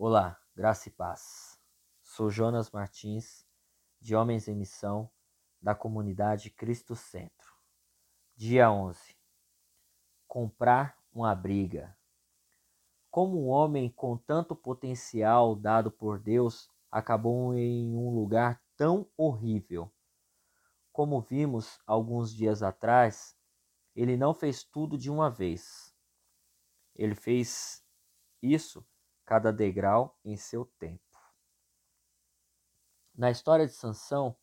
Olá, graça e paz. Sou Jonas Martins, de Homens em Missão, da comunidade Cristo Centro. Dia 11. Comprar uma briga. Como um homem com tanto potencial dado por Deus acabou em um lugar tão horrível? Como vimos alguns dias atrás, ele não fez tudo de uma vez. Ele fez isso cada degrau em seu tempo. Na história de Sansão,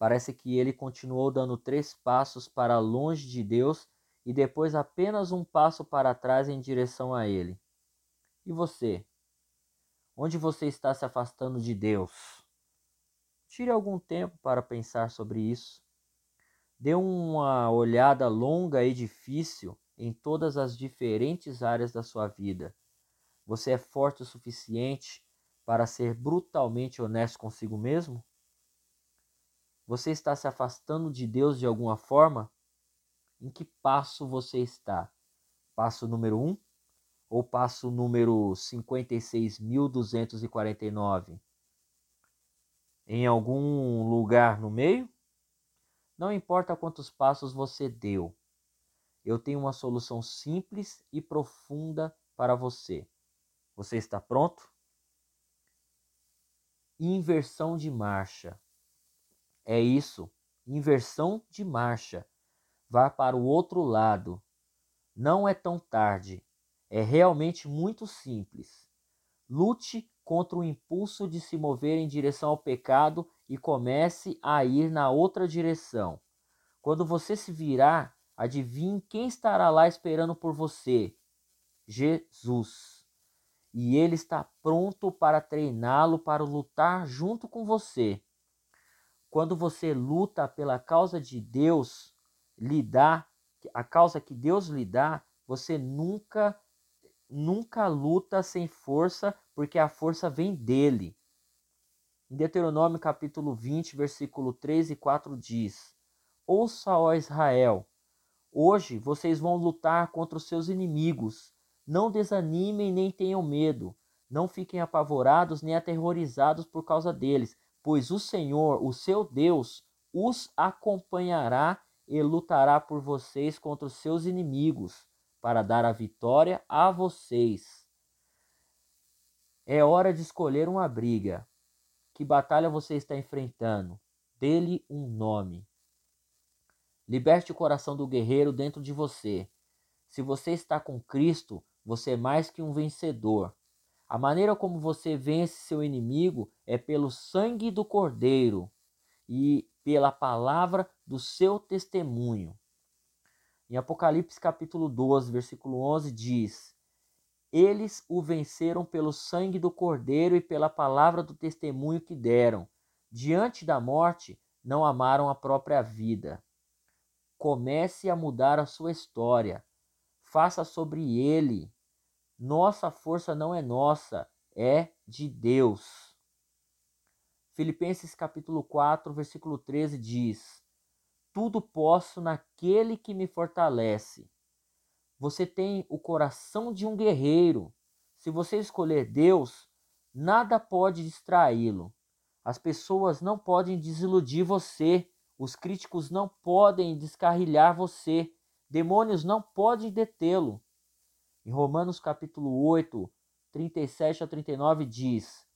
parece que ele continuou dando três passos para longe de Deus e depois apenas um passo para trás em direção a ele. E você? Onde você está se afastando de Deus? Tire algum tempo para pensar sobre isso. Dê uma olhada longa e difícil em todas as diferentes áreas da sua vida você é forte o suficiente para ser brutalmente honesto consigo mesmo? Você está se afastando de Deus de alguma forma? Em que passo você está? Passo número 1 um, ou passo número 56.249? Em algum lugar no meio? Não importa quantos passos você deu, eu tenho uma solução simples e profunda para você. Você está pronto? Inversão de marcha. É isso, inversão de marcha. Vá para o outro lado. Não é tão tarde. É realmente muito simples. Lute contra o impulso de se mover em direção ao pecado e comece a ir na outra direção. Quando você se virar, adivinhe quem estará lá esperando por você: Jesus e ele está pronto para treiná-lo para lutar junto com você. Quando você luta pela causa de Deus, lhe dá, a causa que Deus lhe dá, você nunca nunca luta sem força, porque a força vem dele. Em Deuteronômio capítulo 20, versículo 3 e 4 diz: Ouça, ó Israel, hoje vocês vão lutar contra os seus inimigos não desanimem nem tenham medo. Não fiquem apavorados nem aterrorizados por causa deles, pois o Senhor, o seu Deus, os acompanhará e lutará por vocês contra os seus inimigos, para dar a vitória a vocês. É hora de escolher uma briga. Que batalha você está enfrentando? Dê-lhe um nome. Liberte o coração do guerreiro dentro de você. Se você está com Cristo, você é mais que um vencedor. A maneira como você vence seu inimigo é pelo sangue do Cordeiro e pela palavra do seu testemunho. Em Apocalipse capítulo 12, versículo 11 diz: Eles o venceram pelo sangue do Cordeiro e pela palavra do testemunho que deram. Diante da morte, não amaram a própria vida. Comece a mudar a sua história. Faça sobre ele nossa força não é nossa, é de Deus. Filipenses capítulo 4, versículo 13 diz: Tudo posso naquele que me fortalece. Você tem o coração de um guerreiro. Se você escolher Deus, nada pode distraí-lo. As pessoas não podem desiludir você. Os críticos não podem descarrilhar você. Demônios não podem detê-lo. Em Romanos capítulo 8, 37 a 39 diz: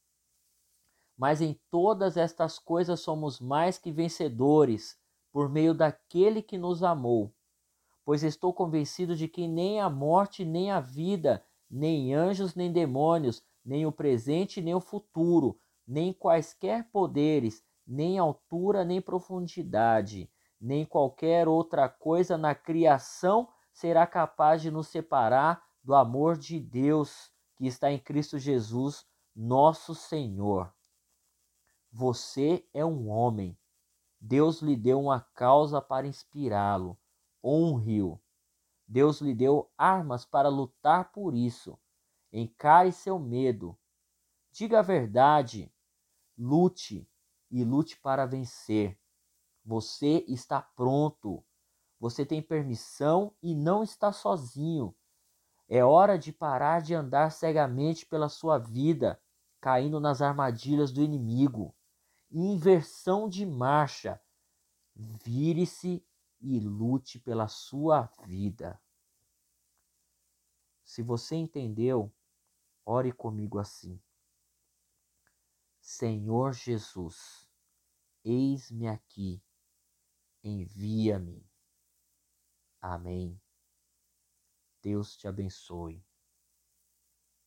Mas em todas estas coisas somos mais que vencedores por meio daquele que nos amou. Pois estou convencido de que nem a morte, nem a vida, nem anjos, nem demônios, nem o presente, nem o futuro, nem quaisquer poderes, nem altura, nem profundidade, nem qualquer outra coisa na criação será capaz de nos separar do amor de Deus que está em Cristo Jesus, nosso Senhor. Você é um homem. Deus lhe deu uma causa para inspirá-lo. Honre-o. Deus lhe deu armas para lutar por isso. Encare seu medo. Diga a verdade. Lute e lute para vencer. Você está pronto. Você tem permissão e não está sozinho. É hora de parar de andar cegamente pela sua vida. caindo nas armadilhas do inimigo. Inversão de marcha. Vire-se e lute pela sua vida. Se você entendeu, ore comigo assim. Senhor Jesus, eis-me aqui, envia-me. Amém. Deus te abençoe.